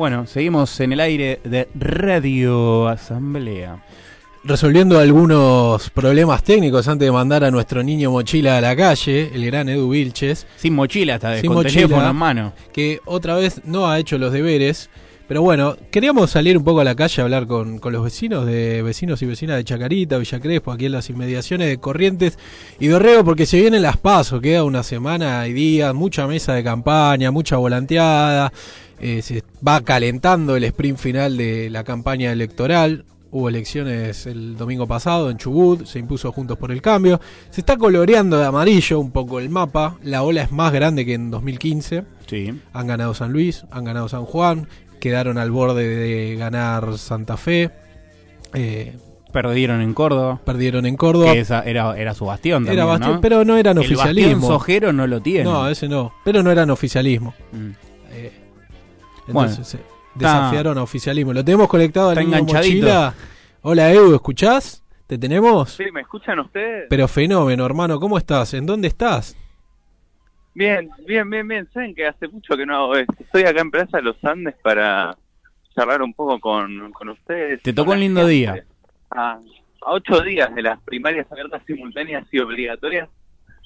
Bueno, seguimos en el aire de Radio Asamblea. Resolviendo algunos problemas técnicos antes de mandar a nuestro niño mochila a la calle, el gran Edu Vilches. Sin mochila esta vez, Sin con mochila. teléfono en mano. que otra vez no ha hecho los deberes. Pero bueno, queríamos salir un poco a la calle a hablar con, con los vecinos de vecinos y vecinas de Chacarita, Villa Crespo, aquí en las inmediaciones de Corrientes y Dorrego, porque se vienen las pasos, queda una semana y días, mucha mesa de campaña, mucha volanteada, eh, se va calentando el sprint final de la campaña electoral. Hubo elecciones el domingo pasado en Chubut, se impuso Juntos por el Cambio. Se está coloreando de amarillo un poco el mapa, la ola es más grande que en 2015. Sí. Han ganado San Luis, han ganado San Juan, quedaron al borde de ganar Santa Fe, eh, Perdieron en Córdoba. perdieron en Córdoba. Que esa era, era su bastión también, Era bastión, ¿no? pero no eran El bastión oficialismo. sojero no lo tiene. No, ese no, pero no eran oficialismo. Mm. Eh, Bueno, eh, desafiaron a oficialismo. Lo tenemos conectado al niño mochila. Hola Edu, ¿escuchás? ¿Te tenemos? Sí, ¿me escuchan ustedes? Pero fenómeno, hermano, ¿cómo estás? ¿En dónde estás? Bien, bien, bien, bien. Saben que hace mucho que no hago esto. Estoy acá en Plaza de los Andes para charlar un poco con, con ustedes. Te tocó un lindo gente. día. A, a ocho días de las primarias abiertas simultáneas y obligatorias,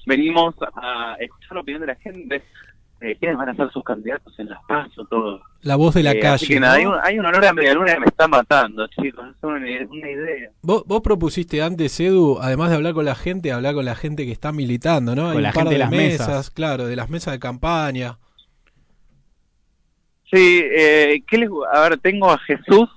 venimos a escuchar la opinión de la gente. Eh, ¿Quiénes van a ser sus candidatos en las PASO? Todo. La voz de la Eh, calle. así que nada, ¿no? hay, un, hay un olor a medialuna que me está matando, chicos. Es una, una idea. Vos, vos propusiste antes, Edu, además de hablar con la gente, hablar con la gente que está militando, ¿no? Hay Con la un par gente de las mesas, mesas. claro, de las mesas de campaña. Sí, eh, ¿qué les, a ver, tengo a Jesús,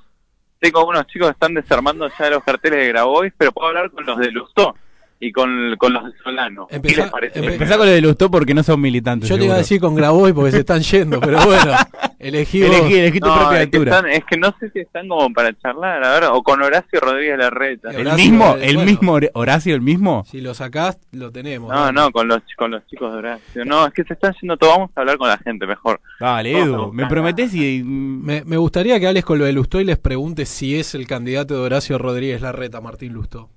tengo unos chicos que están desarmando ya los carteles de Grabois, pero puedo hablar con los de Lustó y con, con los de Solano. ¿Qué Empezá- les parece? empe- Empezá con lo de Lustó porque no son militantes. Yo te iba a seguro. decir con Grabois porque se están yendo, pero bueno, elegí vos. Elegí, elegí tu No, propia es que, están- es que no sé si están como para charlar, a ver, o con Horacio Rodríguez Larreta. ¿El Horacio, mismo? ¿El bueno. mismo Hor- Horacio, el mismo? Si lo sacás, lo tenemos. No, no, con los, con los chicos de Horacio. No, es que se están yendo todos, vamos a hablar con la gente mejor. A Edu. Me prometés y... Me, me gustaría que hables con lo de Lustó y les preguntes si es el candidato de Horacio Rodríguez Larreta, Martín Lustó.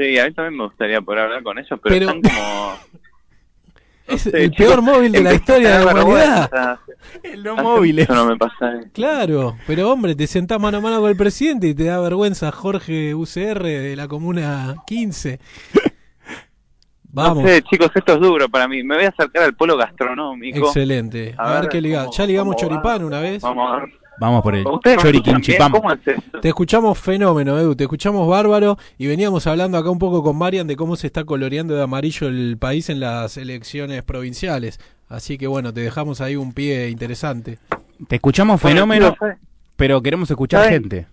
Sí, a mí también me gustaría poder hablar con ellos, pero, Pero- están como... Es sé, el chicos, peor móvil de la historia de la humanidad. vergüenza. El no móvil. mucho no me pasa eso. Claro, pero hombre, te sentás mano a mano con el presidente y te da vergüenza Jorge UCR de la Comuna 15. Vamos. No sé, chicos, esto es duro para mí. Me voy a acercar al polo gastronómico. Excelente. A, A ver, ver qué liga. cómo- Ya ligamos choripán una vez. Vamos a ver. Vamos por el ¿Ustedes me choriquín chipam. ¿Cómo es? Te escuchamos fenómeno, Edu, te escuchamos bárbaro y veníamos hablando acá un poco con Marian de cómo se está coloreando de amarillo el país en las elecciones provinciales. Así que bueno, te dejamos ahí un pie interesante. Te escuchamos fenómeno, pero queremos escuchar gente.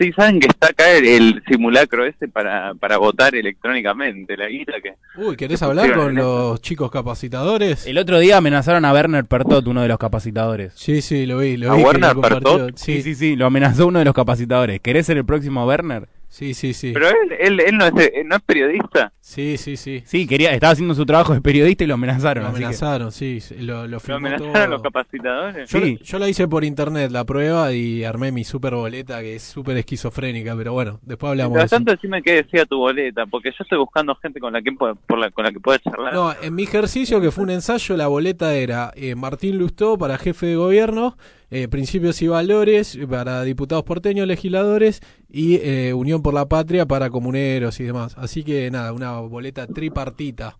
Sí, saben que está acá el, el simulacro ese para, para votar electrónicamente, la guita que... Uy, ¿querés ¿Qué hablar con los chicos capacitadores? El otro día amenazaron a Werner Pertot, uno de los capacitadores. Sí, sí, lo vi, lo ¿A vi. que Werner. Pertot? Sí, Sí, sí, sí, lo amenazó uno de los capacitadores. ¿Querés ser el próximo Werner? Sí, sí, sí. Pero él, él, él no, es, él no es periodista. Sí, sí, sí. Sí, quería, estaba haciendo su trabajo de periodista y lo amenazaron. Lo así que- amenazaron, sí, sí, lo, lo Lo amenazaron todo. los capacitadores. Yo, Sí. yo la hice por internet, la prueba, y armé mi super boleta que es súper esquizofrénica, pero bueno, después hablamos de Mientras eso. tanto, decime qué decía tu boleta, porque yo estoy buscando gente con la que, po- por la, con la que pueda charlar. No, en mi ejercicio, que fue un ensayo, la boleta era eh, Martín Lustó para jefe de gobierno, eh, Principios y Valores para diputados porteños, legisladores, y eh, Unión por la Patria para comuneros y demás. Así que nada, una boleta tripartita.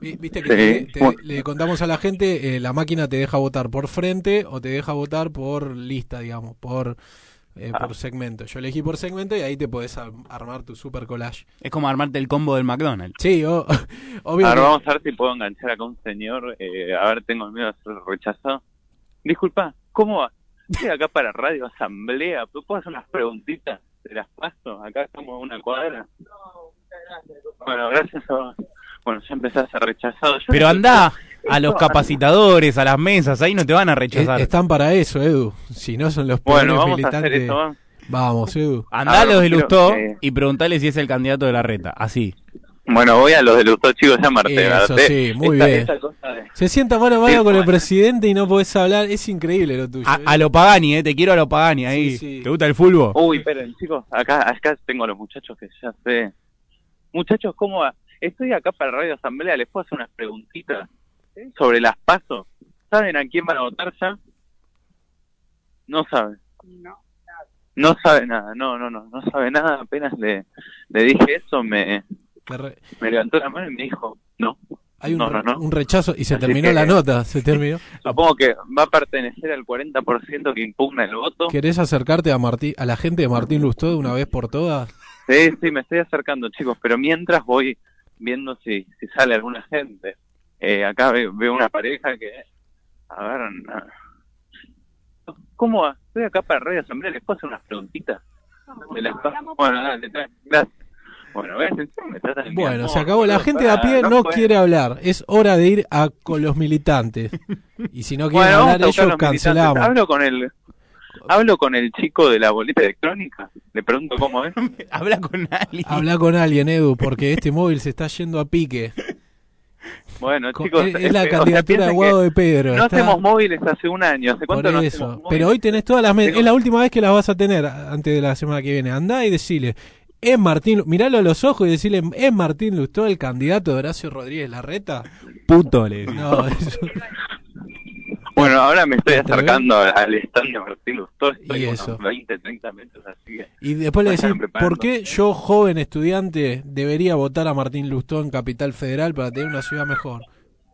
Vi- Viste que Sí. te- te- le contamos a la gente, eh, la máquina te deja votar por frente o te deja votar por lista, digamos, por, eh, Ah. por segmento. Yo elegí por segmento y ahí te podés ar- armar tu super collage. Es como armarte el combo del McDonald's. Sí, o- obvio. A ver, que- vamos a ver si puedo enganchar acá a un señor. eh, a ver, tengo miedo de ser rechazado. Disculpa, ¿cómo va? Estoy acá para Radio Asamblea. ¿Puedo hacer unas preguntitas? ¿Te las paso? Acá estamos en una cuadra. Bueno, gracias a... Bueno, ya empecé a ser rechazado. Yo Pero no- anda a los capacitadores, a las mesas, ahí no te van a Eh, rechazar. Están para eso, Edu. Si no son los Bueno, vamos a militantes. hacer eso. ¿va? Vamos, Edu. Andá a los de Lustó eh, y preguntale si es el candidato de la reta. Así. Bueno, voy a los de Lustó, chicos, ya Marte. Eso sí, muy bien. Se sienta mano a mano Sí, con el presidente y no podés hablar. Es increíble lo tuyo. A, ¿eh? a lo Pagani, eh, te quiero a lo Pagani ahí. Sí, sí. ¿Te gusta el fútbol? Uy, esperen, chicos, acá, acá tengo a los muchachos que ya sé. Muchachos, ¿cómo va? Estoy acá para Radio Asamblea, ¿les puedo hacer unas preguntitas sobre las pasos? ¿Saben a quién van a votar ya? No saben. No. No sabe nada, no, no, no, no sabe nada. Apenas le, le dije eso, me, re- me levantó la mano y me dijo, no. Hay un, No, re- no, no. un rechazo y se Así terminó que- la nota, se terminó. Supongo que va a pertenecer al 40% que impugna el voto. ¿Querés acercarte a Martí, a la gente de Martín Lustó de una vez por todas? Sí, sí, me estoy acercando, chicos, pero mientras voy viendo si, si sale alguna gente. Eh, acá ve- veo una pareja que... A ver... ¿Cómo va? Estoy acá para Radio Asamblea, ¿les puedo hacer unas preguntitas? Las. Bueno, dale, gracias. Bueno, me tratan de mi Bueno, amor, se acabó. La gente de a pie no quiere hablar. Es hora de ir a con los militantes. Y si no quieren Bueno, hablar ellos, cancelamos. Hablo con el... Hablo con el chico de la boleta electrónica, le pregunto cómo es. Habla con alguien. Habla con alguien, Edu, porque este móvil se está yendo a pique. Bueno, Co- chicos, es, es la o sea, candidatura de Guado de Pedro. No está- hacemos móviles hace un año, ¿hace cuánto no hacemos móviles? Pero hoy tenés todas las medidas. Tengo- Es la última vez que las vas a tener antes de la semana que viene. Andá y decile. Es Martín, miralo a los ojos y decirle, ¿es Martín Lustó el candidato de Horacio Rodríguez Larreta? Puto le No, eso- Bueno, ahora me estoy ¿Te acercando al- al stand de Martín Lustó, estoy Y unos eso. 20, 30 metros, así. Y después le decís. ¿por qué yo, joven estudiante, debería votar a Martín Lustó en Capital Federal para tener una ciudad mejor?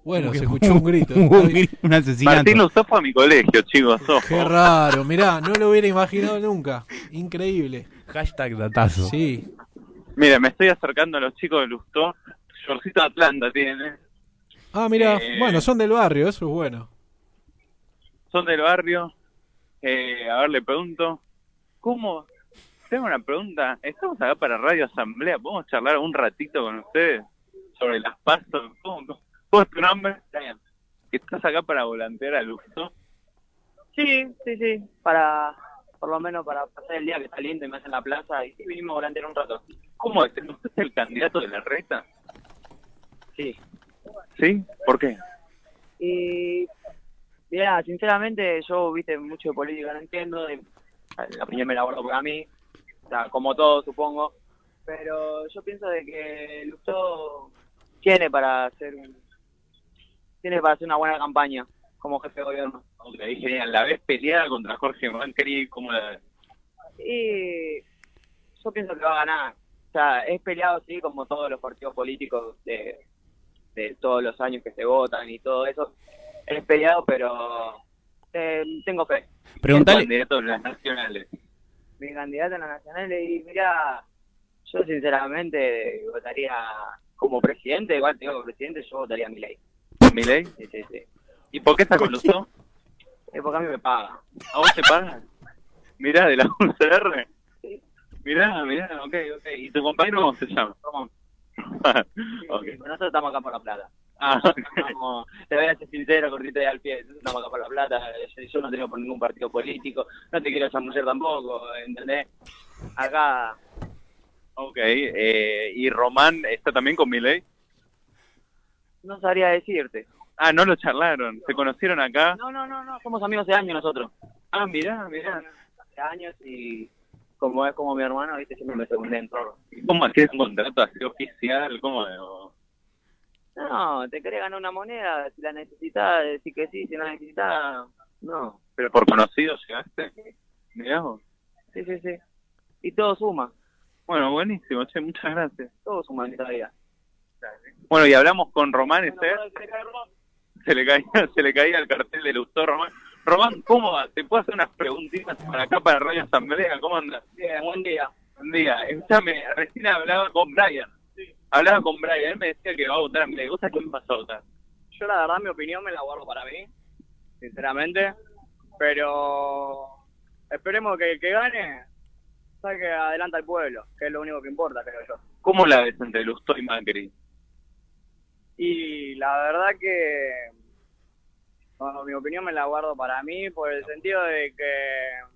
Bueno, se escuchó un grito. Un asesinato. Martín Lustó fue a mi colegio, chicos, ojo. Qué raro, mirá, no lo hubiera imaginado nunca. Increíble. Hashtag datazo. Sí. Mira, me estoy acercando a los chicos de Lustó. De Atlanta tiene. Ah, mira, Eh. bueno, son del barrio, eso es bueno. Son del barrio. Eh, a ver, le pregunto. ¿Cómo? Tengo una pregunta. Estamos acá para Radio Asamblea. ¿Podemos charlar un ratito con ustedes sobre las pasos? ¿Cómo, cómo- cómo es tu nombre? Brian. ¿Estás acá para volantear a Lustó? Sí, sí, sí. Para, por lo menos para pasar el día que está lindo y más en la plaza. Y sí, vinimos volantear un rato. ¿Cómo es? ¿Usted es el candidato de la reta? Sí. ¿Sí? ¿Por qué? Y, mira, sinceramente, yo, viste, mucho de política no entiendo. y la opinión me la guardo para mí. O sea, como todo, supongo. Pero yo pienso de que Lustó tiene para hacer un, tiene para hacer una buena campaña como jefe de gobierno. Genial. La vez peleada contra Jorge Macri, ¿cómo la ves? Y yo pienso que va a ganar. O sea, es peleado, sí, como todos los partidos políticos de, de todos los años que se votan y todo eso. Es peleado, pero eh, tengo fe. Preguntale, candidato de las nacionales. Mi candidato en la nacional, y mira, yo sinceramente votaría como presidente, igual te digo como presidente, yo votaría a mi ley. ¿Milei? Sí, sí, sí. ¿Y por qué está con? Es porque a mí me paga. ¿A vos te pagan? Mirá, de la UCR. Mirá, mirá, ok, ok. ¿Y tu compañero cómo se llama? Somos- ok. Nosotros estamos acá por la plata. Ah, ok. Vamos, te voy a ser sincero, cortito al pie. Nosotros estamos acá por la plata. Yo, yo no tengo por ningún partido político. No te quiero chamullar tampoco, ¿entendés? Acá, Ok, eh, ¿y Román está también con Milei? no sabría decirte. Ah, no lo charlaron. ¿Se conocieron acá? No, no, no, no. Somos amigos de años nosotros. Ah, mirá, mirá. Hace años y como es como mi hermano, viste, siempre me segundé en todo. ¿Y ¿Cómo hacías un contrato así oficial? ¿Cómo? No, te querés ganar una moneda, si la necesitas, decir que sí, si no la necesitas, no. ¿Pero por conocido llegaste? Mirá vos. Sí, sí, sí. Y todo suma, Bueno, buenísimo, che, muchas gracias. todo suma en esta vida. Bueno, y hablamos con Román, Bueno, ¿este? Se le caía, se le caía el cartel de Lustó, Román. Román, ¿cómo va? ¿Te puedo hacer unas preguntitas para acá, para Radio Asamblea? ¿Cómo andas? Bien, buen día. Buen día. Escúchame, recién hablaba con Brian. Hablaba con Brian, él me decía que va a votar a Milei. ¿Vos a quién vas a votar? Yo la verdad mi opinión me la guardo para mí, sinceramente, pero esperemos que el que gane saque adelante al pueblo, que es lo único que importa, creo yo. ¿Cómo la ves entre Lustó y Macri? Y la verdad que bueno, mi opinión me la guardo para mí por el sentido de que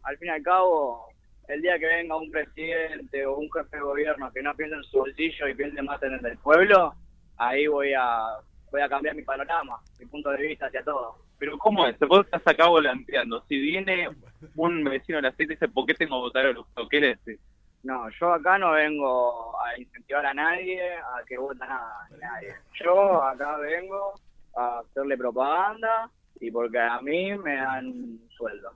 al fin y al cabo el día que venga un presidente o un jefe de gobierno que no piense en su bolsillo y piense más en el del pueblo, ahí voy a voy a cambiar mi panorama, mi punto de vista hacia todo. Pero ¿cómo es? Vos estás acá volanteando. Si viene un vecino de la cita y dice, ¿por qué tengo que votar a Lustó? ¿Qué le decís? No, yo acá no vengo a incentivar a nadie a que vote a nada, nadie. Yo acá vengo a hacerle propaganda y porque a mí me dan sueldo.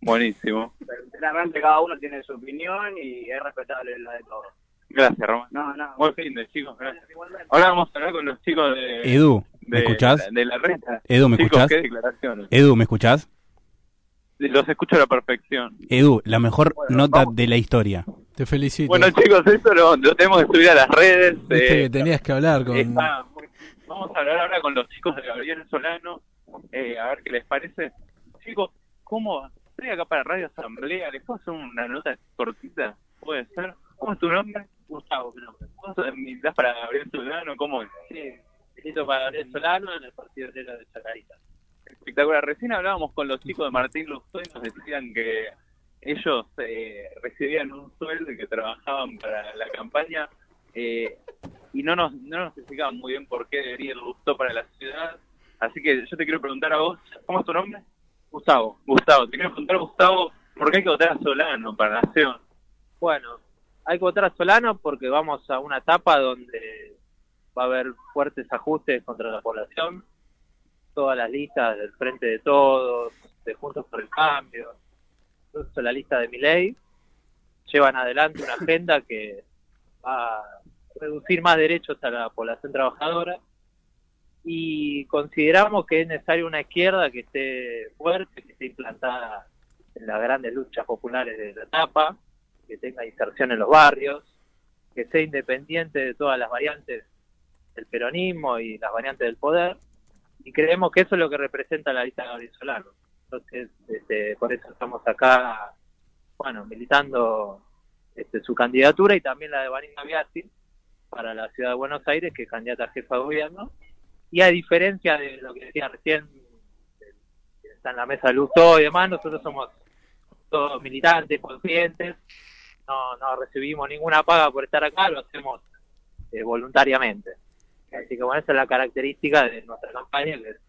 Buenísimo. Sinceramente cada uno tiene su opinión y es respetable la de todos. Gracias, Román. No, no. Buen fin de chicos. Gracias. Ahora vamos a hablar con los chicos de... Edu, ¿me de, escuchás? De la reta. Edu, ¿me Chicos, escuchás? qué declaraciones. Edu, ¿me escuchás? Los escucho a la perfección. Edu, la mejor Bueno, nota vamos. de la historia. Te felicito. Bueno, chicos, esto lo, lo tenemos que subir a las redes. Viste eh, que tenías que hablar con... está Vamos a hablar ahora con los chicos de Gabriel Solano, eh, a ver qué les parece. Chicos, ¿cómo? Estoy acá para Radio Asamblea, ¿les puedo hacer una nota cortita? ¿Puede ser? ¿Cómo es tu nombre? Gustavo, mi nombre. ¿Vos militás para Gabriel Solano? ¿Cómo es? Sí, milito para Gabriel Solano en el Partido Obrero de Chacarita. Espectacular. Recién hablábamos con los chicos de Martín Lustó y nos decían que ellos eh, recibían un sueldo y que trabajaban para la campaña eh, y no nos, no nos explicaban muy bien por qué debería el Lustó para la ciudad. Así que yo te quiero preguntar a vos, ¿cómo es tu nombre? Gustavo. Gustavo, te quiero preguntar, Gustavo, ¿por qué hay que votar a Solano para Nación? Bueno, hay que votar a Solano porque vamos a una etapa donde va a haber fuertes ajustes contra la población. Todas las listas del Frente de Todos, de Juntos por el Cambio, incluso la lista de Miley, llevan adelante una agenda que va a reducir más derechos a la población trabajadora. Y consideramos que es necesaria una izquierda que esté fuerte, que esté implantada en las grandes luchas populares de la etapa, que tenga inserción en los barrios, que sea independiente de todas las variantes del peronismo y las variantes del poder, y creemos que eso es lo que representa la lista de Gabriel Solano. Entonces, este, por eso estamos acá, bueno, militando este, su candidatura y también la de Vanina Biasi para la ciudad de Buenos Aires, que es candidata a jefa de gobierno. Y a diferencia de lo que decía recién, que está en la mesa Lustó y demás, nosotros somos todos militantes, conscientes, no, no recibimos ninguna paga por estar acá, lo hacemos eh, voluntariamente. Así que bueno, esa es la característica de nuestra campaña, que es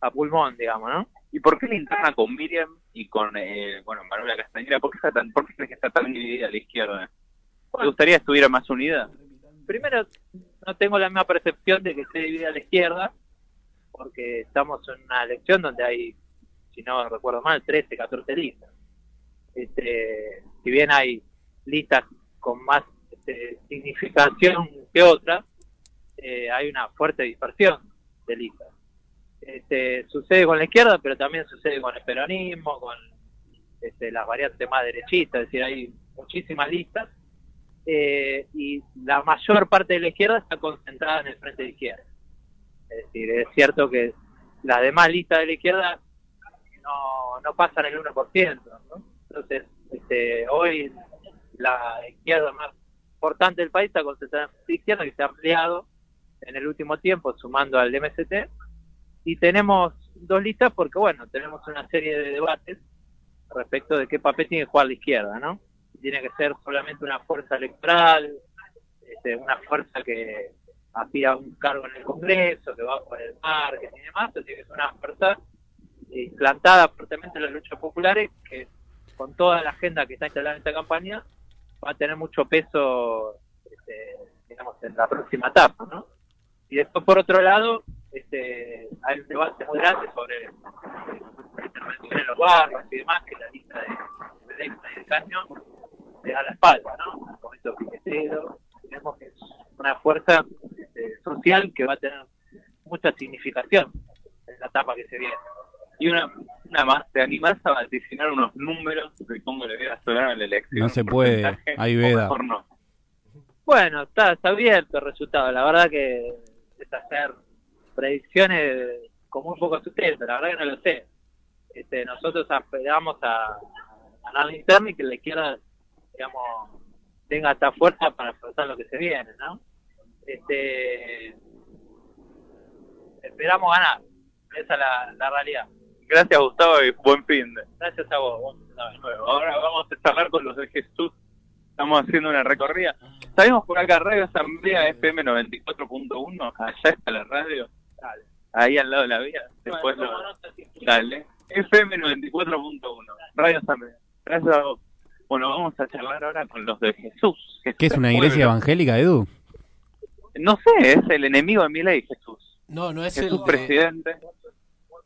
a pulmón, digamos, ¿no? ¿Y por qué la interna con Miriam y con, eh, bueno, Manuela Castañeda? ¿Por qué, está tan, ¿Por qué está tan dividida la izquierda? ¿Te gustaría que estuviera más unida? Primero, no tengo la misma percepción de que esté dividida a la izquierda, porque estamos en una elección donde hay, si no recuerdo mal, 13, 14 listas. Este, si bien hay listas con más este, significación que otras, eh, hay una fuerte dispersión de listas. Este, sucede con la izquierda, pero también sucede con el peronismo, con este, las variantes más derechistas, es decir, hay muchísimas listas eh, y la mayor parte de la izquierda está concentrada en el frente de izquierda. Es decir, es cierto que las demás listas de la izquierda no, no pasan el 1%. ¿no? Entonces, este, hoy la izquierda más importante del país está concentrada en de izquierda, que se ha ampliado en el último tiempo, sumando al MST. Y tenemos dos listas porque, bueno, tenemos una serie de debates respecto de qué papel tiene que jugar la izquierda, ¿no? tiene que ser solamente una fuerza electoral, este, una fuerza que aspira a un cargo en el Congreso, que va por el marketing y demás, así que es una fuerza implantada fuertemente en las luchas populares que con toda la agenda que está instalada en esta campaña va a tener mucho peso este, digamos en la próxima etapa ¿no? y después por otro lado este, hay un debate muy grande sobre la intervención en los barrios y demás que la lista de, de, de, de años le da la espalda, ¿no? Con estos piqueteros, vemos que es una fuerza este, social que va a tener mucha significación en la etapa que se viene. Y una, una más, ¿te animás a vaticinar unos números de cómo le vea Solano a la elección? No se puede, hay veda. no. Bueno, está, está abierto el resultado. La verdad que es hacer predicciones con muy poco sustento. La verdad que no lo sé. Este, nosotros aspiramos a ganar la interna y que la izquierda digamos, tenga esta fuerza para afrontar lo que se viene, ¿no? Este, esperamos ganar, esa es la, la realidad. Gracias, Gustavo, y buen fin de. Gracias a vos. vos. Bueno, ahora vamos a charlar con los de Jesús. Estamos haciendo una recorrida. Sabemos por acá Radio Asamblea FM 94.1. Allá está la radio. Dale. Ahí al lado de la vía. Después lo... Dale. FM 94.1. Radio Asamblea. Gracias a vos. Bueno, vamos a charlar ahora con los de Jesús. Jesús ¿Qué es una iglesia pueblo. evangélica, Edu? No sé, es el enemigo de mi ley, Jesús. No, no es Jesús el de, presidente.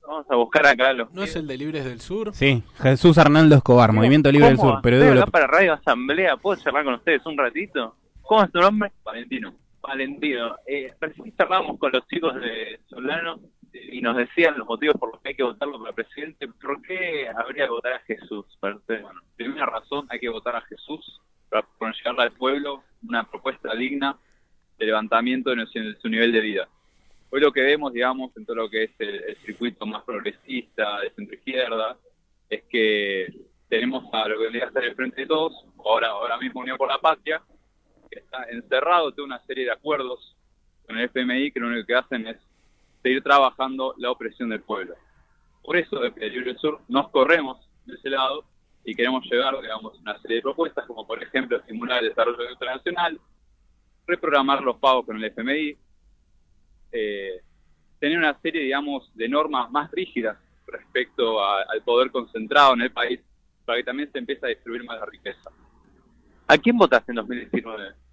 Vamos a buscar acá los. ¿No es el de Libres del Sur? Sí, Jesús Arnaldo Escobar, Movimiento Libre del. Sur. Pero acá lo- para Radio Asamblea, ¿puedo charlar con ustedes un ratito? ¿Cómo es tu nombre? Valentino. Valentino. Eh, recién charlábamos con los chicos de Solano eh, y nos decían los motivos por los que hay que votarlo para presidente. ¿Por qué habría que votar a Jesús? Para? Bueno, primera razón, hay que votar a Jesús para llevarle al pueblo una propuesta digna de levantamiento de su nivel de vida. Hoy lo que vemos, digamos, en todo lo que es el, circuito más progresista, de centro-izquierda, es que tenemos a lo que vendría a ser el Frente de Todos, ahora, ahora mismo Unión por la Patria, está encerrado en una serie de acuerdos con el FMI que lo único que hacen es seguir trabajando la opresión del pueblo. Por eso, desde Libre Sur, nos corremos de ese lado y queremos llevar, digamos, una serie de propuestas, como por ejemplo estimular el desarrollo internacional, reprogramar los pagos con el FMI, eh, tener una serie, digamos, de normas más rígidas respecto al poder concentrado en el país, para que también se empiece a distribuir más la riqueza. ¿A quién votaste en 2019?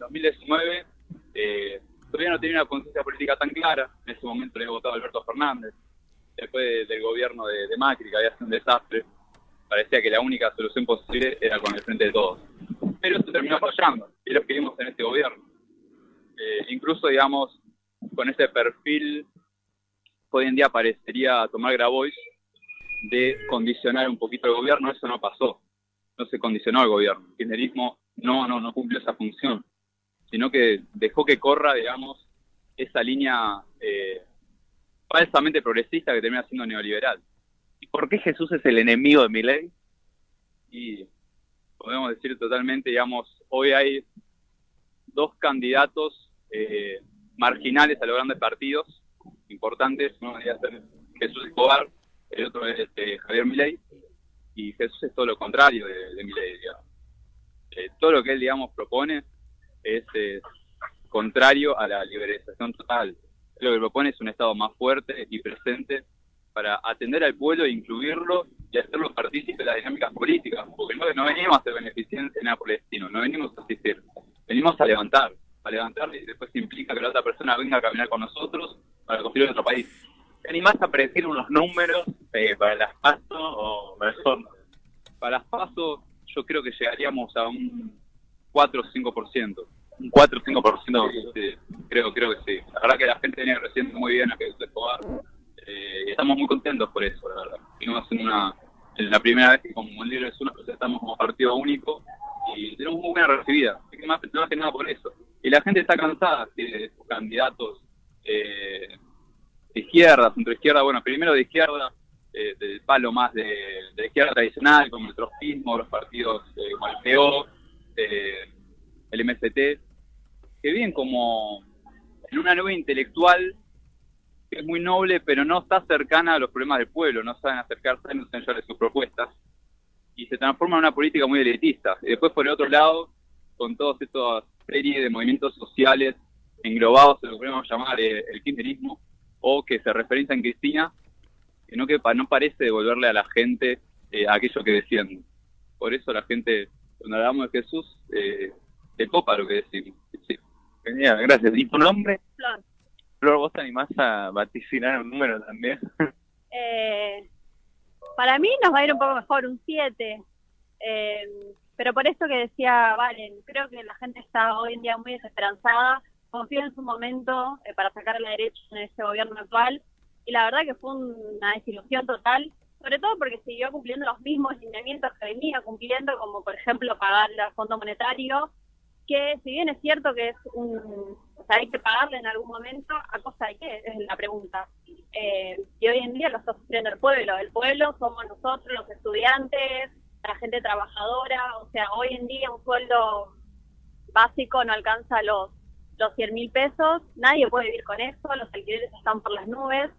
En 2019 eh, todavía no tenía una conciencia política tan clara, en ese momento le había votado Alberto Fernández, después de- del gobierno de, Macri, que había sido un desastre, parecía que la única solución posible era con el Frente de Todos. Pero eso terminó fallando, y lo que vimos en este gobierno. Eh, incluso, digamos, con ese perfil hoy en día parecería tomar Grabois de condicionar un poquito el gobierno, eso no pasó. No se condicionó al gobierno. El kirchnerismo no, no, no cumplió esa función, sino que dejó que corra, digamos, esa línea eh, falsamente progresista que termina siendo neoliberal. ¿Y por qué Jesús es el enemigo de mi ley? Y podemos decir totalmente, digamos, hoy hay dos candidatos eh, marginales a los grandes partidos importantes, uno debería ser Jesús Escobar, el otro es este, Javier Milei, y Jesús es todo lo contrario de, de Milei, digamos. Eh, todo lo que él, digamos, propone es eh, contrario a la liberalización total. Lo que propone es un Estado más fuerte y presente para atender al pueblo e incluirlo y hacerlo partícipe de las dinámicas políticas, porque no, no venimos a beneficentes nada por el no venimos a asistir, venimos a levantar, a levantar y después implica que la otra persona venga a caminar con nosotros para construir otro país. ¿Te animás a predecir unos números eh, para las PASO o mejor? Para las pasos yo creo que llegaríamos a un 4 o 5%. Un 4 o 5%. Sí, creo, creo que sí. La verdad que la gente viene recibiendo muy bien a Jesús Escobar eh, y estamos muy contentos por eso, la verdad. Vimos en una en la primera vez que como Libre del Sur nos presentamos como partido único y tenemos muy buena recibida. Que más, más que nada por eso. Y la gente está cansada de estos candidatos eh, de izquierda, centro izquierda, bueno, primero de izquierda, eh, del palo más de, de izquierda tradicional, como el trotskismo, los partidos eh, como el PO, eh, el MST, que vienen como en una nube intelectual que es muy noble, pero no está cercana a los problemas del pueblo, no saben acercarse, no saben llevarle sus propuestas, y se transforma en una política muy elitista. Y después, por el otro lado, con todas estas series de movimientos sociales englobados en lo que podemos llamar eh, el kirchnerismo, o que se referencia en Cristina, que pa- no parece devolverle a la gente eh, aquello que defiende. Por eso la gente, cuando hablamos de Jesús, eh, se copa lo que decimos. Sí. Genial, gracias. ¿Y tu nombre? Flor. Flor, ¿vos te animás a vaticinar un número también? Eh, para mí nos va a ir un poco mejor, un 7. Eh, pero por esto que decía Valen, creo que la gente está hoy en día muy desesperanzada, confía en su momento eh, para sacar a la derecha en este gobierno actual y la verdad que fue un- una desilusión total, sobre todo porque siguió cumpliendo los mismos lineamientos que venía cumpliendo, como por ejemplo pagar al Fondo Monetario, que si bien es cierto que es un, o sea, hay que pagarle en algún momento, ¿a costa de qué? Es la pregunta. Eh, y hoy en día lo está sufriendo el pueblo. El pueblo somos nosotros, los estudiantes, la gente trabajadora. O sea, hoy en día un sueldo básico no alcanza los, los 100 mil pesos. Nadie puede vivir con eso. Los alquileres están por las nubes.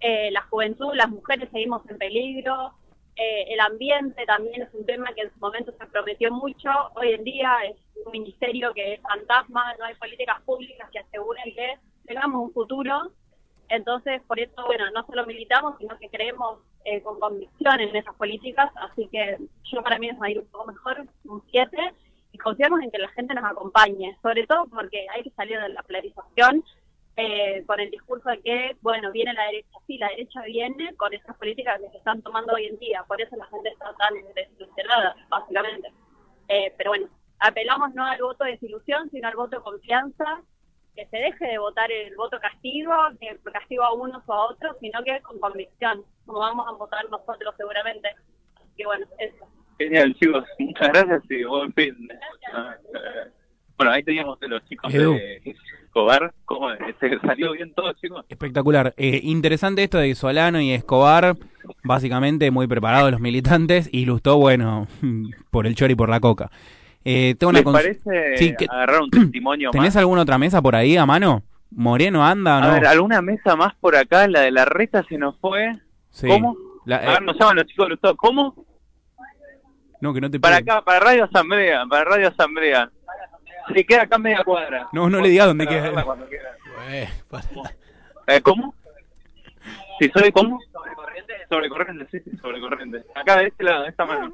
Eh, la juventud, las mujeres seguimos en peligro. Eh, el ambiente también es un tema que en su momento se prometió mucho. Hoy en día es un ministerio que es fantasma, no hay políticas públicas que aseguren que tengamos un futuro. Entonces, por eso, bueno, no solo militamos, sino que creemos eh, con convicción en esas políticas. Así que yo para mí a ir un poco mejor, un 7, y confiamos en que la gente nos acompañe, sobre todo porque hay que salir de la polarización eh, con el discurso de que, bueno, viene la derecha. Sí, la derecha viene con esas políticas que se están tomando hoy en día, por eso la gente está tan desilusionada, básicamente. Eh, pero bueno, apelamos no al voto de desilusión, sino al voto de confianza, que se deje de votar el voto castigo, que castigo a unos o a otros, sino que con convicción, como vamos a votar nosotros seguramente. Así que bueno, eso. Genial, chicos. Muchas gracias y buen fin. Eh, Bueno, ahí teníamos a los chicos Edu. de Escobar. ¿Cómo se salió bien todo, chicos? Espectacular. Eh, interesante esto de Solano y Escobar, básicamente muy preparados los militantes, y Lustó, bueno, por el chori y por la coca. Eh, tengo una ¿Les cons- parece Sí, que- agarrar un testimonio ¿Tenés más? alguna otra mesa por ahí a mano? ¿Moreno anda o no? A ver, ¿alguna mesa más por acá? La de la reta se nos fue. Sí. ¿Cómo? La- A eh, ver, nos llaman los chicos de Lustó. ¿Cómo? no, que no te Para acá, para Radio Asamblea, para Radio Asamblea. Se queda acá media cuadra. No, no le digas dónde queda. Eh, Eh, ¿Cómo? Si soy cómo? Sobrecorriente. Sobrecorriente, sí, sí, sobrecorriente. Acá de este lado, de esta mano.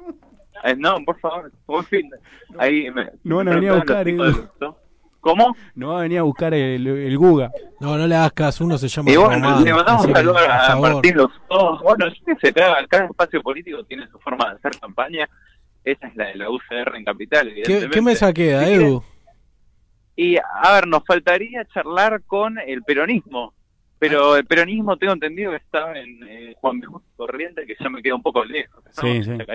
Eh, no, por favor, buen fin. Ahí me, No van a venir a buscar, los de Lustó. ¿Cómo? No va a venir a buscar el, el Guga. No, no le hagas caso, uno se llama Y bueno, Román, le mandamos así un que, saludo por a favor. Martín Lustó. Bueno, fíjense, cada, cada espacio político tiene su forma de hacer campaña. Esa es la de la UCR en Capital, ¿Qué, qué mesa queda, Edu? Y a ver, nos faltaría charlar con el peronismo. Pero el peronismo tengo entendido que estaba en eh, Juan. Justo Corriente, que ya me queda un poco lejos. ¿no? Sí, Bueno,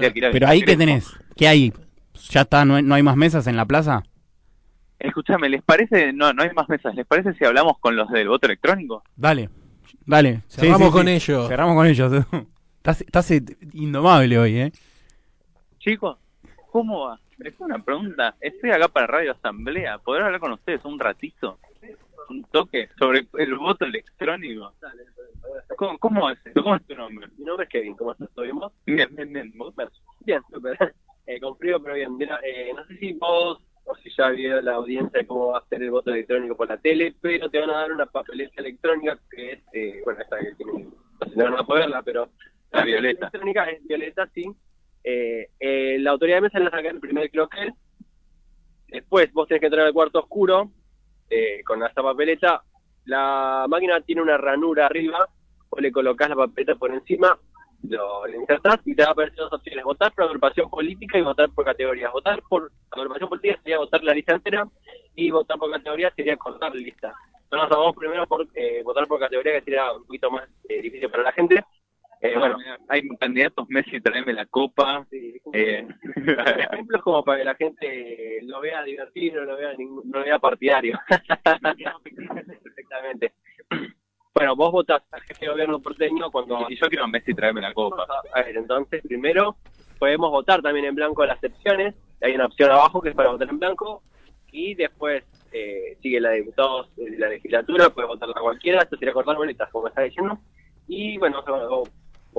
que ir Pero ahí, ¿qué Crespo. tenés? ¿Qué hay? ¿Ya está? ¿No hay, no hay más mesas en la plaza? Escúchame, ¿les parece? No, no hay más mesas. ¿Les parece si hablamos con los del voto electrónico? Dale, dale. Sí, Cerramos sí, con sí. ellos. Cerramos con ellos. estás, estás indomable hoy, ¿eh? Chicos, ¿cómo va? Es una pregunta. Estoy acá para Radio Asamblea. ¿Podré hablar con ustedes un ratito? Un toque sobre el voto electrónico. ¿Cómo, cómo es? ¿Cómo es tu nombre? Mi nombre es Kevin, ¿cómo estás? ¿Todo bien vos? Bien, bien, bien. ¿Vos? Bien, súper. Eh, con frío, pero bien. Mira, eh, no sé si vos o si ya vio la audiencia cómo va a ser el voto electrónico por la tele, pero te van a dar una papeleta electrónica que es, eh, bueno, esta que tiene, no sé si no van a poder verla, pero La violeta. electrónica es violeta, sí. Eh, eh, la autoridad de mesa le saca el primer cloquel, después vos tenés que entrar al cuarto oscuro eh, con esta papeleta, la máquina tiene una ranura arriba, vos le colocás la papeleta por encima, lo, insertás y te va a aparecer dos opciones, votar por agrupación política y votar por categorías. Votar por agrupación política sería votar la lista entera y votar por categoría sería cortar la lista. Nosotros vamos primero por eh, votar por categoría, que sería un poquito más eh, difícil para la gente. Eh, bueno, hay candidatos Messi, tráeme la copa. sí, Eh, ejemplos como para que la gente lo vea divertido, no lo vea, ningún- no lo vea partidario. Exactamente. Bueno, vos votás al jefe de gobierno porteño cuando... y yo quiero a Messi, tráeme la copa. A ver, entonces, primero podemos votar también en blanco las excepciones. Hay una opción abajo que es para votar en blanco. Y después eh, sigue la de diputados de la legislatura, puede votar a cualquiera. Esto sería cortar boletas, como está diciendo. Y bueno,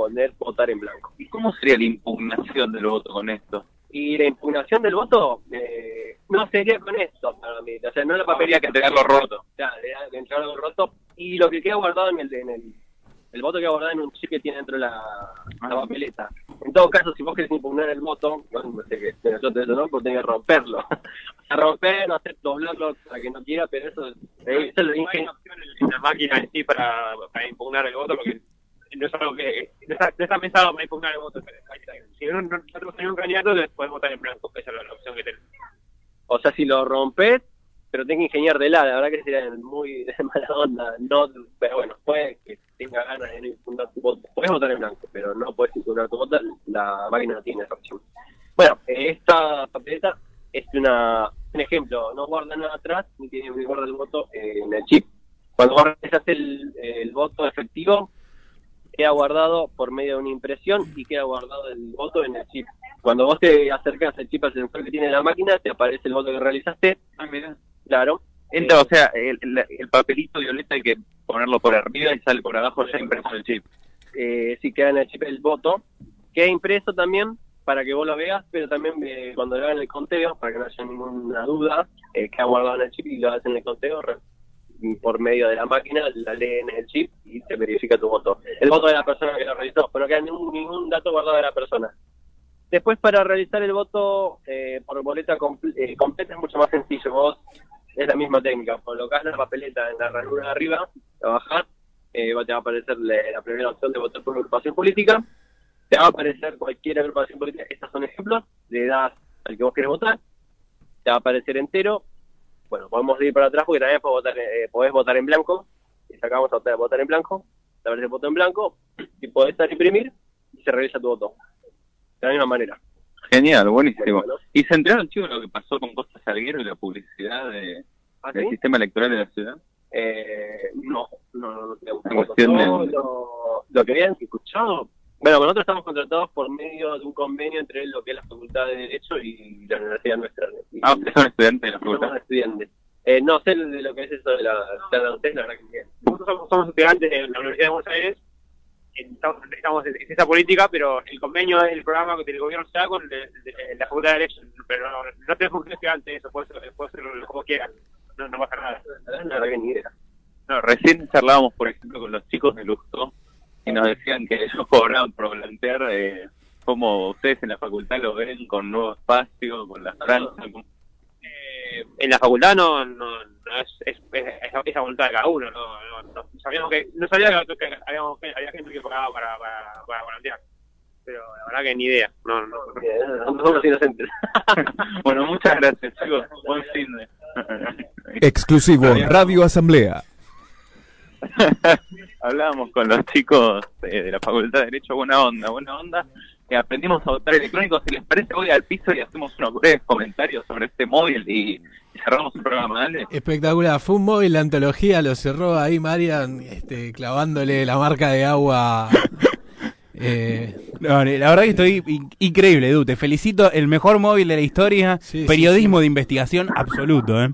a poner votar en blanco. ¿Y cómo sería la impugnación del voto con esto? Y la impugnación del voto eh, no sería con esto para mí. O sea, no la papeleta. que entregarlo roto. Claro, era de entregar algo roto. Y lo que queda guardado en el, en el, el voto queda guardado en un chip que tiene dentro la, la papeleta. En todo caso, si vos querés impugnar el voto, no, no sé qué, que nosotros eso no, porque tenés que romperlo. o sea, romper, no hacer doblarlo para que no quiera, pero eso, eh, eso lo dije. en la máquina en sí para, para impugnar el voto, porque no es algo que. No está, no está pensado para impugnar el voto. Si no, no, no tenés un candidato, después votar en blanco, esa es la, opción que tenés. O sea, si lo rompes, pero tenés que ingeniar de la, la verdad que sería muy de mala onda. No, pero bueno, puede que tenga ganas de no impugnar tu voto. Puedes votar en blanco, pero no puedes impugnar tu voto, la máquina no tiene esa opción. Bueno, esta papeleta es una, un ejemplo, no guarda nada atrás, ni tiene ni guarda el voto en el chip. Cuando realizas el, el voto efectivo, queda guardado por medio de una impresión y queda guardado el voto en el chip. Cuando vos te acercas al chip al sensor que tiene la máquina, te aparece el voto que realizaste, Ah, mira. claro. Entra, o sea, el, el- el papelito violeta hay que ponerlo por arriba y sale por abajo ya impreso el chip. Eh, si queda en el chip el voto, queda impreso también para que vos lo veas, pero también eh, cuando le hagan el conteo, para que no haya ninguna duda, eh, queda guardado en el chip y lo hacen el conteo por medio de la máquina, la leen en el chip y se verifica tu voto. El voto de la persona que lo realizó, pero no queda ningún, ningún dato guardado de la persona. Después, para realizar el voto eh, por boleta eh, completa es mucho más sencillo. Vos es la misma técnica. Colocás la papeleta en la ranura de arriba, la bajás, eh, te va a aparecer la, primera opción de votar por agrupación política, te va a aparecer cualquier agrupación política, estos son ejemplos, le das al que vos querés votar, te va a aparecer entero, bueno, podemos ir para atrás porque también podés votar, eh, podés votar en blanco, y sacamos a votar en blanco, te aparece el voto en blanco, y podés dar imprimir, y se revisa tu voto. De la misma manera. Genial, buenísimo. Bueno. ¿Y se enteraron, chicos, lo que pasó con Costa Salguero y la publicidad de, ¿Ah, del sí? sistema electoral de la ciudad? Eh, no, no, no, no Yo de- lo, lo que habían escuchado, bueno, nosotros estamos contratados por medio de un convenio entre lo que es la Facultad de Derecho y la Universidad nuestra. Y Ah, ustedes son estudiantes de la somos facultad. estudiantes. Eh, no sé de lo que es eso de la de la ustedes, la verdad que Nosotros somos, somos estudiantes de la Universidad de Buenos Aires, estamos, estamos en en esa política, pero el convenio del programa del gobierno se con el- el- la Facultad de Derecho, pero no, no tenemos que ser estudiantes, eso puede ser, puede ser lo que vos quieras, no, no pasa nada. la verdad que ni idea. No, recién charlábamos, por ejemplo, con los chicos de Lustó y nos decían que ellos cobraban por plantear eh, cómo ustedes en la facultad lo ven con nuevo espacio, con la franja. con- Eh, en la facultad no, no, no es, es, es, a- voluntad de cada uno, no, no, no sabíamos que, no sabía que, que habíamos, había gente que pagaba para, para, para voluntear, pero la verdad que ni idea, no, no, no. No somos inocentes. bueno, muchas gracias, chicos. Buen fin de. Exclusivo Radio Asamblea. Hablábamos con los chicos eh, de la Facultad de Derecho, buena onda, buena onda. que aprendimos a votar electrónico. Si les parece, voy al piso y hacemos unos breves comentarios sobre este móvil y, y cerramos el programa, dale. Espectacular, fue un móvil, la antología lo cerró ahí Marian, este, clavándole la marca de agua. eh, No, la verdad que estoy in- increíble, Edu. Te felicito. El mejor móvil de la historia. Sí, sí, periodismo de investigación absoluto, ¿eh?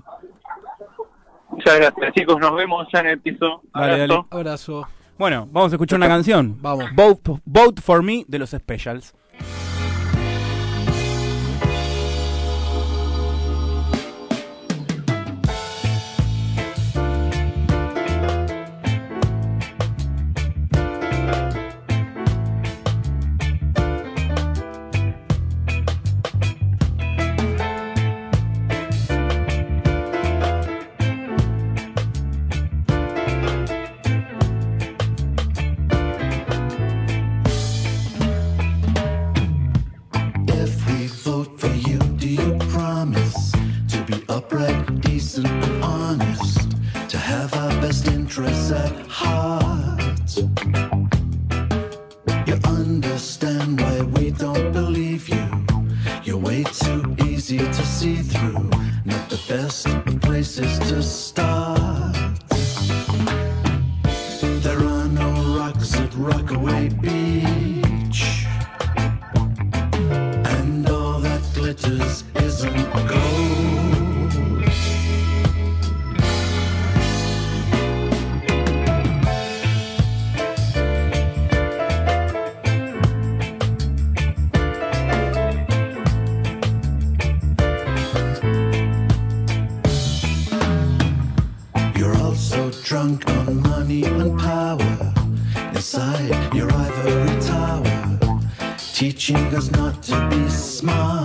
Muchas gracias, chicos. Nos vemos ya en el piso. Dale, Abrazo. dale. abrazo. Bueno, vamos a escuchar una canción. Vamos. Vote, Vote for Me de los Specials. Rockaway Beach. Teaching us not to be smart.